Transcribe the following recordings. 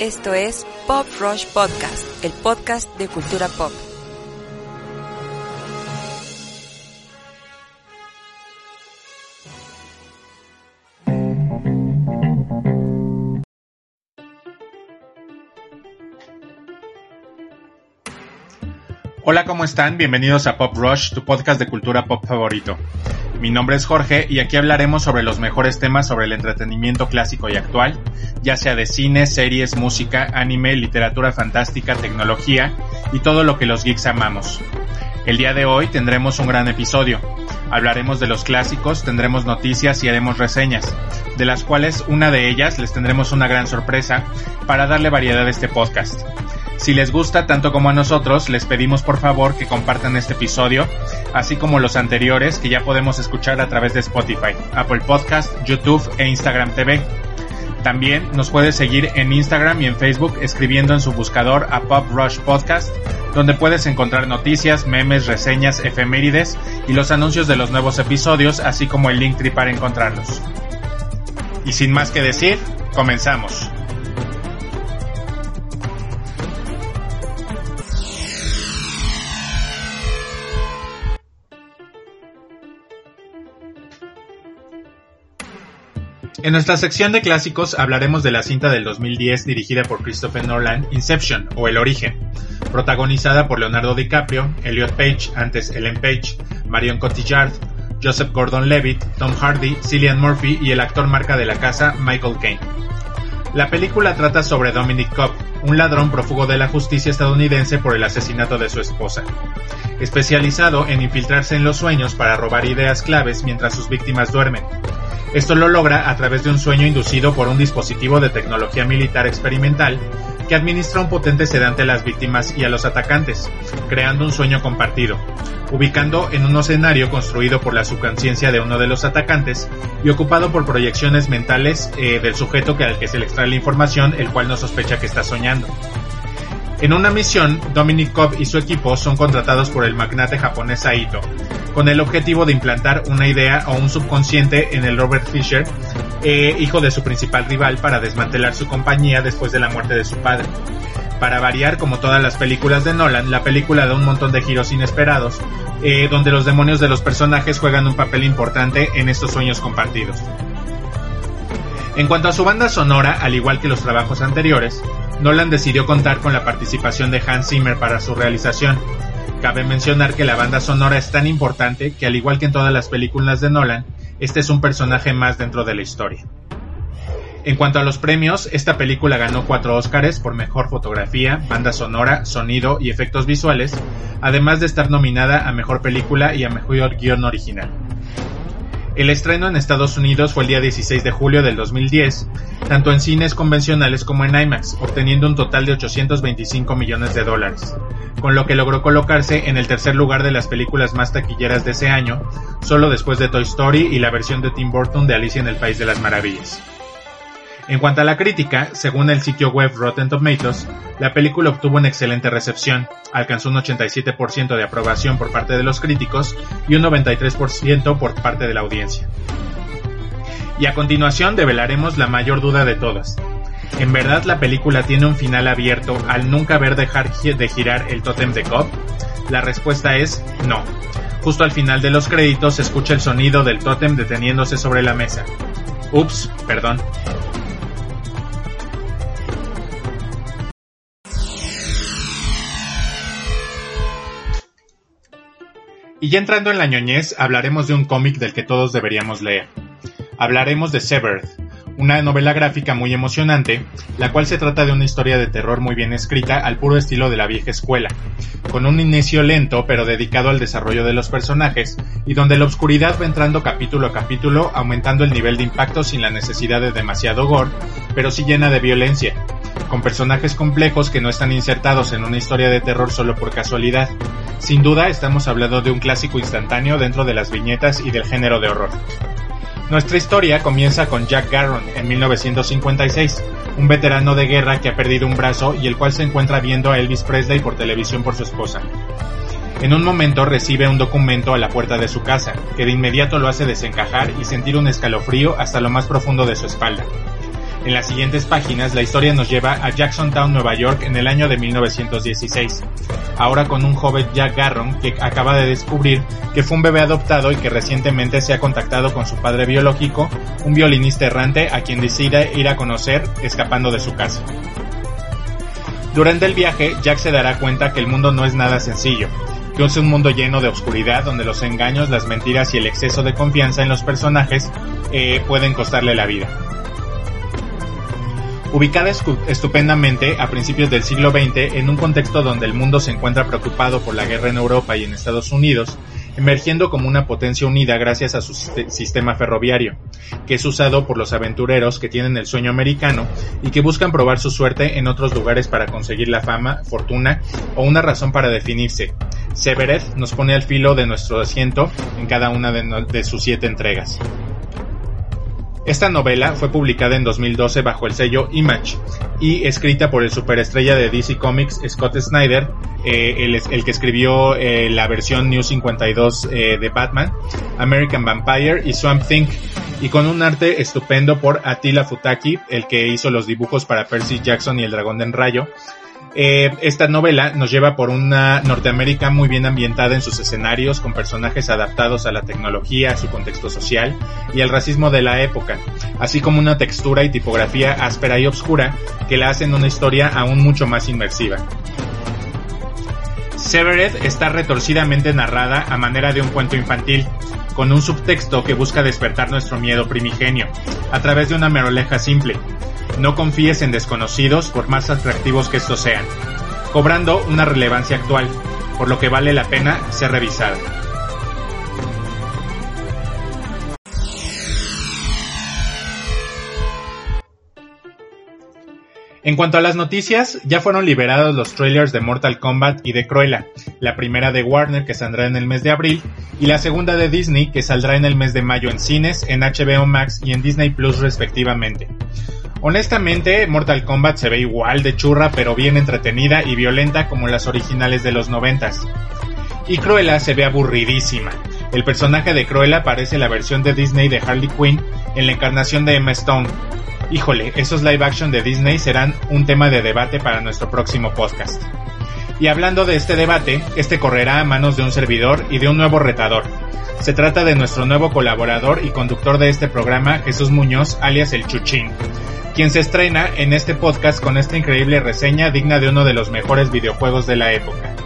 Esto es Pop Rush Podcast, el podcast de cultura pop. Hola, ¿cómo están? Bienvenidos a Pop Rush, tu podcast de cultura pop favorito. Mi nombre es Jorge y aquí hablaremos sobre los mejores temas sobre el entretenimiento clásico y actual, ya sea de cine, series, música, anime, literatura fantástica, tecnología y todo lo que los geeks amamos. El día de hoy tendremos un gran episodio. Hablaremos de los clásicos, tendremos noticias y haremos reseñas, de las cuales una de ellas les tendremos una gran sorpresa para darle variedad a este podcast. Si les gusta tanto como a nosotros, les pedimos por favor que compartan este episodio, así como los anteriores que ya podemos escuchar a través de Spotify, Apple Podcast, YouTube e Instagram TV. También nos puedes seguir en Instagram y en Facebook escribiendo en su buscador a Pop Rush Podcast, donde puedes encontrar noticias, memes, reseñas, efemérides y los anuncios de los nuevos episodios, así como el link para encontrarlos. Y sin más que decir, comenzamos. En nuestra sección de clásicos hablaremos de la cinta del 2010 dirigida por Christopher Nolan, Inception o El Origen, protagonizada por Leonardo DiCaprio, Elliot Page, antes Ellen Page, Marion Cotillard, Joseph Gordon-Levitt, Tom Hardy, Cillian Murphy y el actor marca de la casa Michael Caine. La película trata sobre Dominic Cobb, un ladrón prófugo de la justicia estadounidense por el asesinato de su esposa, especializado en infiltrarse en los sueños para robar ideas claves mientras sus víctimas duermen. Esto lo logra a través de un sueño inducido por un dispositivo de tecnología militar experimental que administra un potente sedante a las víctimas y a los atacantes, creando un sueño compartido, ubicando en un escenario construido por la subconsciencia de uno de los atacantes y ocupado por proyecciones mentales eh, del sujeto que al que se le extrae la información, el cual no sospecha que está soñando. En una misión, Dominic Cobb y su equipo son contratados por el magnate japonés Saito, con el objetivo de implantar una idea o un subconsciente en el Robert Fisher, eh, hijo de su principal rival, para desmantelar su compañía después de la muerte de su padre. Para variar, como todas las películas de Nolan, la película da un montón de giros inesperados, eh, donde los demonios de los personajes juegan un papel importante en estos sueños compartidos. En cuanto a su banda sonora, al igual que los trabajos anteriores, Nolan decidió contar con la participación de Hans Zimmer para su realización. Cabe mencionar que la banda sonora es tan importante que al igual que en todas las películas de Nolan, este es un personaje más dentro de la historia. En cuanto a los premios, esta película ganó cuatro Óscares por mejor fotografía, banda sonora, sonido y efectos visuales, además de estar nominada a mejor película y a mejor guion original. El estreno en Estados Unidos fue el día 16 de julio del 2010, tanto en cines convencionales como en IMAX, obteniendo un total de 825 millones de dólares, con lo que logró colocarse en el tercer lugar de las películas más taquilleras de ese año, solo después de Toy Story y la versión de Tim Burton de Alicia en el País de las Maravillas. En cuanto a la crítica, según el sitio web Rotten Tomatoes, la película obtuvo una excelente recepción, alcanzó un 87% de aprobación por parte de los críticos y un 93% por parte de la audiencia. Y a continuación develaremos la mayor duda de todas. ¿En verdad la película tiene un final abierto al nunca ver dejar de girar el tótem de Cobb? La respuesta es no. Justo al final de los créditos se escucha el sonido del tótem deteniéndose sobre la mesa. Ups, perdón. Y ya entrando en la ñoñez, hablaremos de un cómic del que todos deberíamos leer. Hablaremos de Severed, una novela gráfica muy emocionante, la cual se trata de una historia de terror muy bien escrita al puro estilo de la vieja escuela, con un inicio lento pero dedicado al desarrollo de los personajes y donde la oscuridad va entrando capítulo a capítulo aumentando el nivel de impacto sin la necesidad de demasiado gore, pero sí llena de violencia, con personajes complejos que no están insertados en una historia de terror solo por casualidad. Sin duda estamos hablando de un clásico instantáneo dentro de las viñetas y del género de horror. Nuestra historia comienza con Jack Garron en 1956, un veterano de guerra que ha perdido un brazo y el cual se encuentra viendo a Elvis Presley por televisión por su esposa. En un momento recibe un documento a la puerta de su casa, que de inmediato lo hace desencajar y sentir un escalofrío hasta lo más profundo de su espalda. En las siguientes páginas la historia nos lleva a Jacksontown, Nueva York en el año de 1916, ahora con un joven Jack Garron que acaba de descubrir que fue un bebé adoptado y que recientemente se ha contactado con su padre biológico, un violinista errante a quien decide ir a conocer escapando de su casa. Durante el viaje, Jack se dará cuenta que el mundo no es nada sencillo, que es un mundo lleno de oscuridad donde los engaños, las mentiras y el exceso de confianza en los personajes eh, pueden costarle la vida. Ubicada estupendamente a principios del siglo XX en un contexto donde el mundo se encuentra preocupado por la guerra en Europa y en Estados Unidos, emergiendo como una potencia unida gracias a su sistema ferroviario, que es usado por los aventureros que tienen el sueño americano y que buscan probar su suerte en otros lugares para conseguir la fama, fortuna o una razón para definirse. Severeth nos pone al filo de nuestro asiento en cada una de, de sus siete entregas. Esta novela fue publicada en 2012 bajo el sello Image y escrita por el superestrella de DC Comics Scott Snyder, eh, el, que escribió eh, la versión New 52 eh, de Batman, American Vampire y Swamp Thing, y con un arte estupendo por Attila Futaki, el que hizo los dibujos para Percy Jackson y el Dragón de Rayo, eh, esta novela nos lleva por una Norteamérica muy bien ambientada en sus escenarios, con personajes adaptados a la tecnología, a su contexto social y al racismo de la época, así como una textura y tipografía áspera y oscura que la hacen una historia aún mucho más inmersiva. Severed está retorcidamente narrada a manera de un cuento infantil, con un subtexto que busca despertar nuestro miedo primigenio, a través de una meroleja simple, no confíes en desconocidos por más atractivos que estos sean, cobrando una relevancia actual, por lo que vale la pena ser revisada. En cuanto a las noticias, ya fueron liberados los trailers de Mortal Kombat y de Cruella, la primera de Warner que saldrá en el mes de abril y la segunda de Disney que saldrá en el mes de mayo en cines, en HBO Max y en Disney Plus respectivamente. Honestamente, Mortal Kombat se ve igual de churra pero bien entretenida y violenta como las originales de los noventas. Y Cruella se ve aburridísima. El personaje de Cruella parece la versión de Disney de Harley Quinn en la encarnación de Emma Stone. Híjole, esos live action de Disney serán un tema de debate para nuestro próximo podcast. Y hablando de este debate, este correrá a manos de un servidor y de un nuevo retador. Se trata de nuestro nuevo colaborador y conductor de este programa, Jesús Muñoz, alias el Chuchín quien se estrena en este podcast con esta increíble reseña digna de uno de los mejores videojuegos de la época.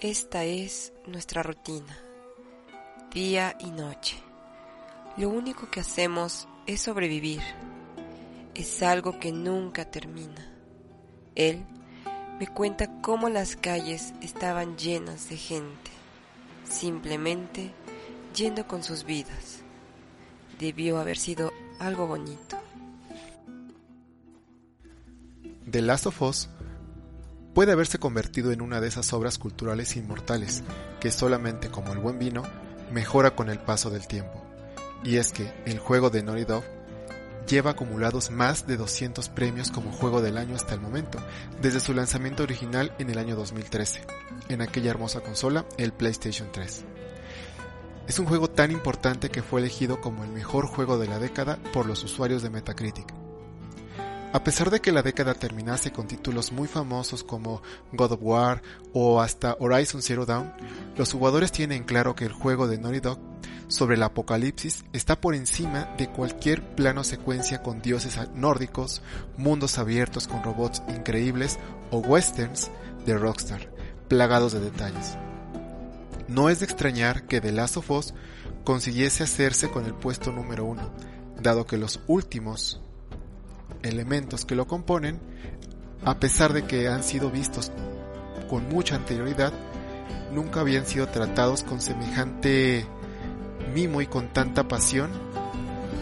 Esta es nuestra rutina, día y noche. Lo único que hacemos es sobrevivir. Es algo que nunca termina. Él me cuenta cómo las calles estaban llenas de gente, simplemente yendo con sus vidas. Debió haber sido algo bonito. The Last of Us puede haberse convertido en una de esas obras culturales inmortales que solamente como el buen vino mejora con el paso del tiempo. Y es que el juego de Naughty Dog lleva acumulados más de 200 premios como juego del año hasta el momento, desde su lanzamiento original en el año 2013, en aquella hermosa consola, el PlayStation 3. Es un juego tan importante que fue elegido como el mejor juego de la década por los usuarios de Metacritic. A pesar de que la década terminase con títulos muy famosos como God of War o hasta Horizon Zero Dawn, los jugadores tienen claro que el juego de Naughty Dog sobre el apocalipsis está por encima de cualquier plano secuencia con dioses nórdicos, mundos abiertos con robots increíbles o westerns de Rockstar, plagados de detalles. No es de extrañar que The Last of Us consiguiese hacerse con el puesto número uno, dado que los últimos elementos que lo componen, a pesar de que han sido vistos con mucha anterioridad, nunca habían sido tratados con semejante mimo y con tanta pasión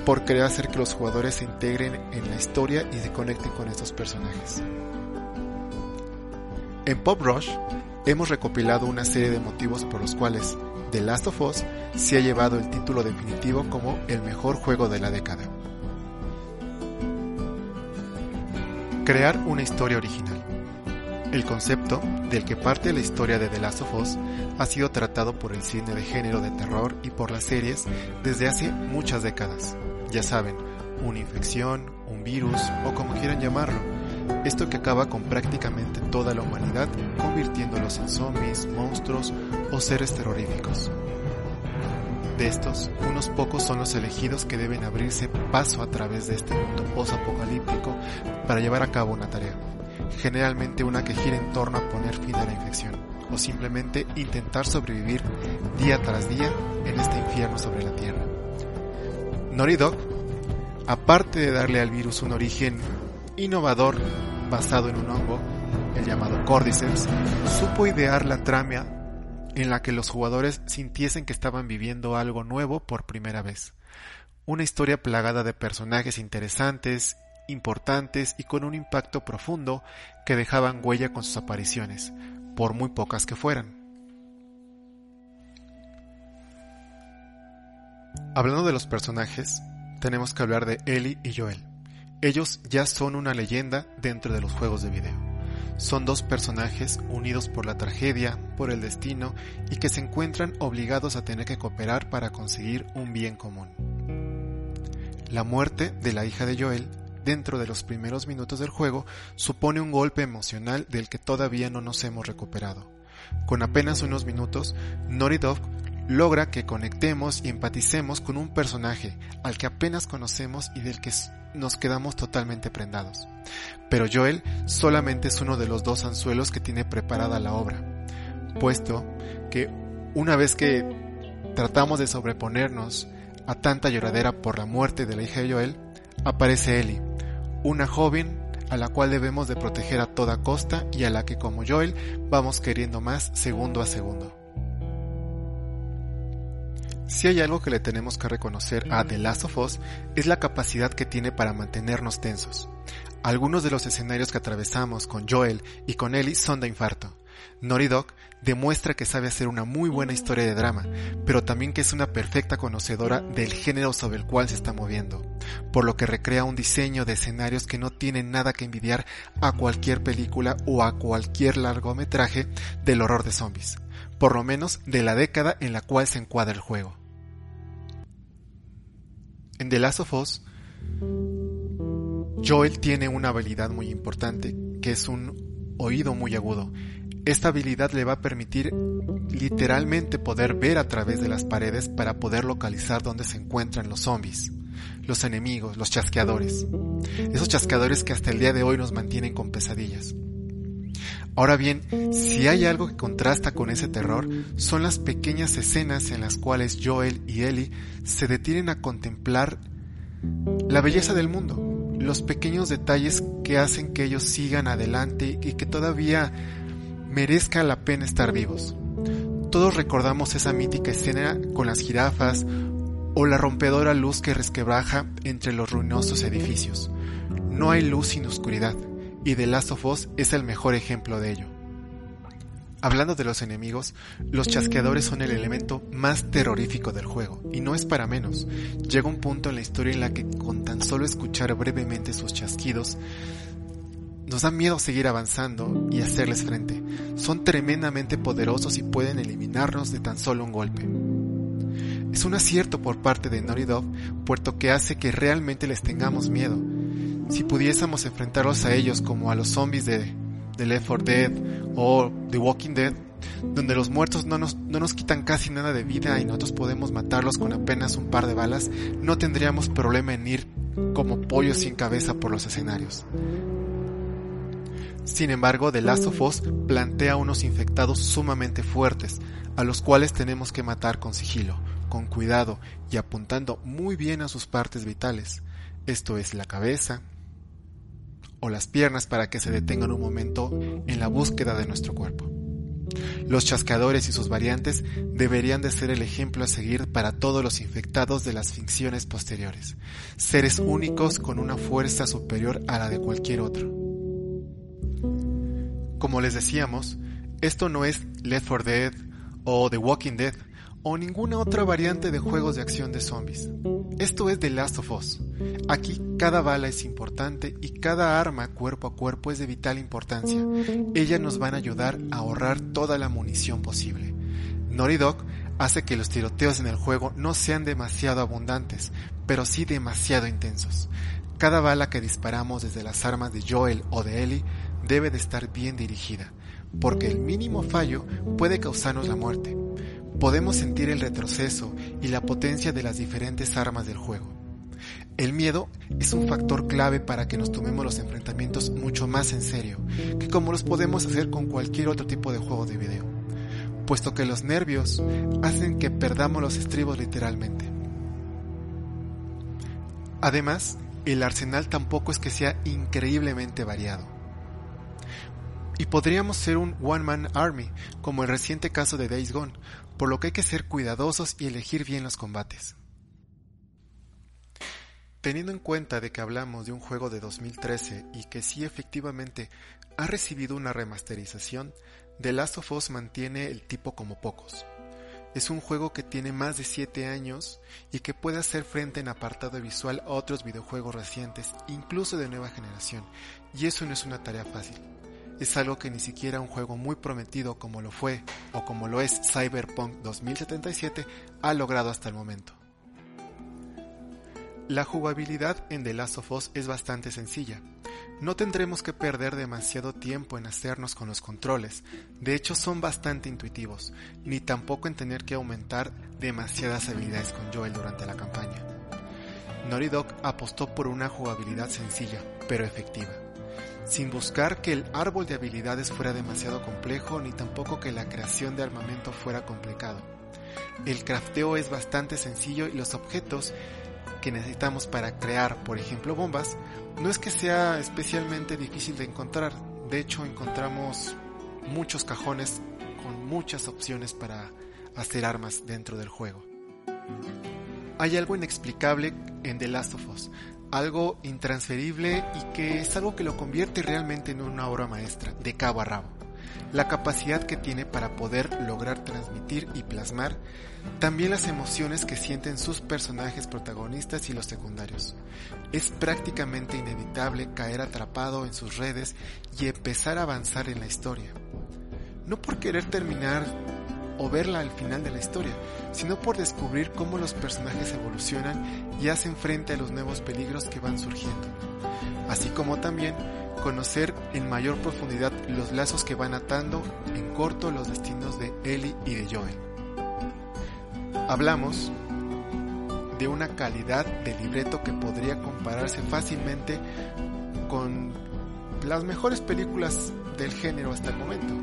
por querer hacer que los jugadores se integren en la historia y se conecten con estos personajes. En Pop Rush hemos recopilado una serie de motivos por los cuales The Last of Us se ha llevado el título definitivo como el mejor juego de la década. Crear una historia original. El concepto del que parte la historia de The Last of Us ha sido tratado por el cine de género de terror y por las series desde hace muchas décadas. Ya saben, una infección, un virus o como quieran llamarlo. Esto que acaba con prácticamente toda la humanidad, convirtiéndolos en zombies, monstruos o seres terroríficos. De estos, unos pocos son los elegidos que deben abrirse paso a través de este mundo post-apocalíptico para llevar a cabo una tarea, generalmente una que gira en torno a poner fin a la infección, o simplemente intentar sobrevivir día tras día en este infierno sobre la Tierra. Dog, aparte de darle al virus un origen innovador basado en un hongo, el llamado Cordyceps, supo idear la trama en la que los jugadores sintiesen que estaban viviendo algo nuevo por primera vez. Una historia plagada de personajes interesantes, importantes y con un impacto profundo que dejaban huella con sus apariciones, por muy pocas que fueran. Hablando de los personajes, tenemos que hablar de Ellie y Joel. Ellos ya son una leyenda dentro de los juegos de video. Son dos personajes unidos por la tragedia, por el destino y que se encuentran obligados a tener que cooperar para conseguir un bien común. La muerte de la hija de Joel dentro de los primeros minutos del juego supone un golpe emocional del que todavía no nos hemos recuperado. Con apenas unos minutos, Naughty Dog logra que conectemos y empaticemos con un personaje al que apenas conocemos y del que nos quedamos totalmente prendados. Pero Joel solamente es uno de los dos anzuelos que tiene preparada la obra, puesto que una vez que tratamos de sobreponernos a tanta lloradera por la muerte de la hija de Joel, aparece Ellie, una joven a la cual debemos de proteger a toda costa y a la que como Joel vamos queriendo más segundo a segundo. Si hay algo que le tenemos que reconocer a The Last of Us es la capacidad que tiene para mantenernos tensos. Algunos de los escenarios que atravesamos con Joel y con Ellie son de infarto. Naughty Dog demuestra que sabe hacer una muy buena historia de drama, pero también que es una perfecta conocedora del género sobre el cual se está moviendo, por lo que recrea un diseño de escenarios que no tienen nada que envidiar a cualquier película o a cualquier largometraje del horror de zombies por lo menos de la década en la cual se encuadra el juego. En The Last of Us, Joel tiene una habilidad muy importante, que es un oído muy agudo. Esta habilidad le va a permitir literalmente poder ver a través de las paredes para poder localizar dónde se encuentran los zombies, los enemigos, los chasqueadores. Esos chasqueadores que hasta el día de hoy nos mantienen con pesadillas. Ahora bien, si hay algo que contrasta con ese terror, son las pequeñas escenas en las cuales Joel y Ellie se detienen a contemplar la belleza del mundo, los pequeños detalles que hacen que ellos sigan adelante y que todavía merezca la pena estar vivos. Todos recordamos esa mítica escena con las jirafas o la rompedora luz que resquebraja entre los ruinosos edificios. No hay luz sin oscuridad y The Last of Us es el mejor ejemplo de ello. Hablando de los enemigos, los chasqueadores son el elemento más terrorífico del juego, y no es para menos. Llega un punto en la historia en la que con tan solo escuchar brevemente sus chasquidos, nos da miedo seguir avanzando y hacerles frente. Son tremendamente poderosos y pueden eliminarnos de tan solo un golpe. Es un acierto por parte de Naughty Dog, puesto que hace que realmente les tengamos miedo, si pudiésemos enfrentarlos a ellos como a los zombies de, de Left 4 Dead o The Walking Dead, donde los muertos no nos, no nos quitan casi nada de vida y nosotros podemos matarlos con apenas un par de balas, no tendríamos problema en ir como pollos sin cabeza por los escenarios. Sin embargo, The Last of Us plantea unos infectados sumamente fuertes, a los cuales tenemos que matar con sigilo, con cuidado y apuntando muy bien a sus partes vitales, esto es la cabeza o las piernas para que se detengan un momento en la búsqueda de nuestro cuerpo. Los chascadores y sus variantes deberían de ser el ejemplo a seguir para todos los infectados de las ficciones posteriores, seres únicos con una fuerza superior a la de cualquier otro. Como les decíamos, esto no es Left 4 Dead o The Walking Dead o ninguna otra variante de juegos de acción de zombies. Esto es The Last of Us. Aquí cada bala es importante y cada arma cuerpo a cuerpo es de vital importancia. Ellas nos van a ayudar a ahorrar toda la munición posible. Naughty Dog hace que los tiroteos en el juego no sean demasiado abundantes, pero sí demasiado intensos. Cada bala que disparamos desde las armas de Joel o de Ellie debe de estar bien dirigida, porque el mínimo fallo puede causarnos la muerte podemos sentir el retroceso y la potencia de las diferentes armas del juego. El miedo es un factor clave para que nos tomemos los enfrentamientos mucho más en serio, que como los podemos hacer con cualquier otro tipo de juego de video, puesto que los nervios hacen que perdamos los estribos literalmente. Además, el arsenal tampoco es que sea increíblemente variado. Y podríamos ser un one-man army, como el reciente caso de Days Gone, por lo que hay que ser cuidadosos y elegir bien los combates. Teniendo en cuenta de que hablamos de un juego de 2013 y que sí efectivamente ha recibido una remasterización, The Last of Us mantiene el tipo como pocos. Es un juego que tiene más de 7 años y que puede hacer frente en apartado visual a otros videojuegos recientes, incluso de nueva generación, y eso no es una tarea fácil es algo que ni siquiera un juego muy prometido como lo fue o como lo es Cyberpunk 2077 ha logrado hasta el momento. La jugabilidad en The Last of Us es bastante sencilla. No tendremos que perder demasiado tiempo en hacernos con los controles, de hecho son bastante intuitivos, ni tampoco en tener que aumentar demasiadas habilidades con Joel durante la campaña. Naughty Dog apostó por una jugabilidad sencilla, pero efectiva sin buscar que el árbol de habilidades fuera demasiado complejo ni tampoco que la creación de armamento fuera complicado. El crafteo es bastante sencillo y los objetos que necesitamos para crear, por ejemplo, bombas, no es que sea especialmente difícil de encontrar. De hecho, encontramos muchos cajones con muchas opciones para hacer armas dentro del juego. Hay algo inexplicable en The Last of Us, algo intransferible y que es algo que lo convierte realmente en una obra maestra, de cabo a rabo. La capacidad que tiene para poder lograr transmitir y plasmar también las emociones que sienten sus personajes protagonistas y los secundarios. Es prácticamente inevitable caer atrapado en sus redes y empezar a avanzar en la historia. No por querer terminar o verla al final de la historia, sino por descubrir cómo los personajes evolucionan y hacen frente a los nuevos peligros que van surgiendo, así como también conocer en mayor profundidad los lazos que van atando en corto los destinos de Ellie y de Joel. Hablamos de una calidad de libreto que podría compararse fácilmente con las mejores películas del género hasta el momento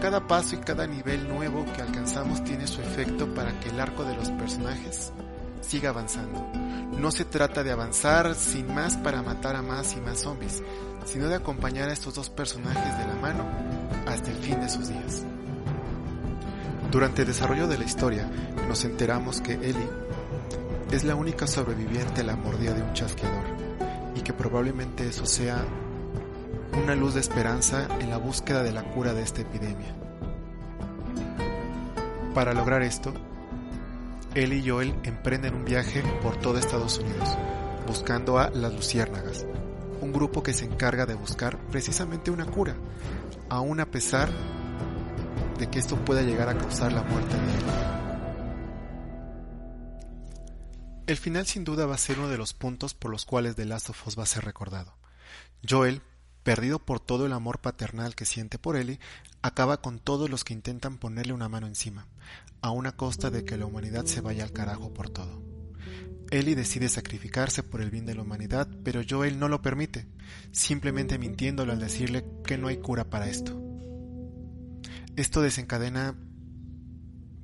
cada paso y cada nivel nuevo que alcanzamos tiene su efecto para que el arco de los personajes siga avanzando. No se trata de avanzar sin más para matar a más y más zombies, sino de acompañar a estos dos personajes de la mano hasta el fin de sus días. Durante el desarrollo de la historia, nos enteramos que Ellie es la única sobreviviente a la mordida de un chasqueador, y que probablemente eso sea una luz de esperanza en la búsqueda de la cura de esta epidemia. Para lograr esto, él y Joel emprenden un viaje por todo Estados Unidos, buscando a las Luciérnagas, un grupo que se encarga de buscar precisamente una cura, aun a pesar de que esto pueda llegar a causar la muerte de él. El final sin duda va a ser uno de los puntos por los cuales The Last of Us va a ser recordado. Joel perdido por todo el amor paternal que siente por Ellie, acaba con todos los que intentan ponerle una mano encima, a una costa de que la humanidad se vaya al carajo por todo. Ellie decide sacrificarse por el bien de la humanidad, pero Joel no lo permite, simplemente mintiéndolo al decirle que no hay cura para esto. Esto desencadena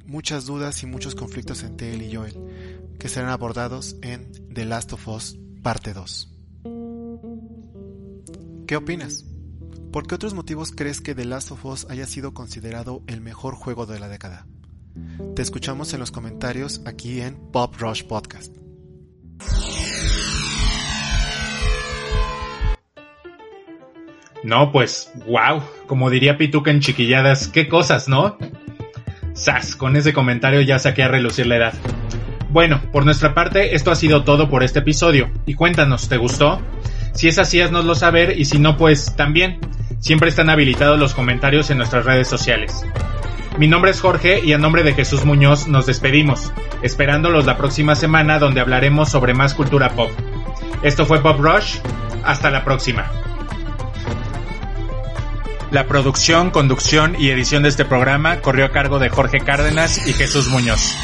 muchas dudas y muchos conflictos entre él y Joel, que serán abordados en The Last of Us parte 2. ¿Qué opinas? ¿Por qué otros motivos crees que The Last of Us haya sido considerado el mejor juego de la década? Te escuchamos en los comentarios aquí en Pop Rush Podcast. No, pues, wow, como diría Pituca en chiquilladas, qué cosas, ¿no? Sas, con ese comentario ya saqué a relucir la edad. Bueno, por nuestra parte, esto ha sido todo por este episodio. Y cuéntanos, ¿te gustó? Si es así, haznoslo saber y si no, pues también. Siempre están habilitados los comentarios en nuestras redes sociales. Mi nombre es Jorge y a nombre de Jesús Muñoz nos despedimos, esperándolos la próxima semana donde hablaremos sobre más cultura pop. Esto fue Pop Rush, hasta la próxima. La producción, conducción y edición de este programa corrió a cargo de Jorge Cárdenas y Jesús Muñoz.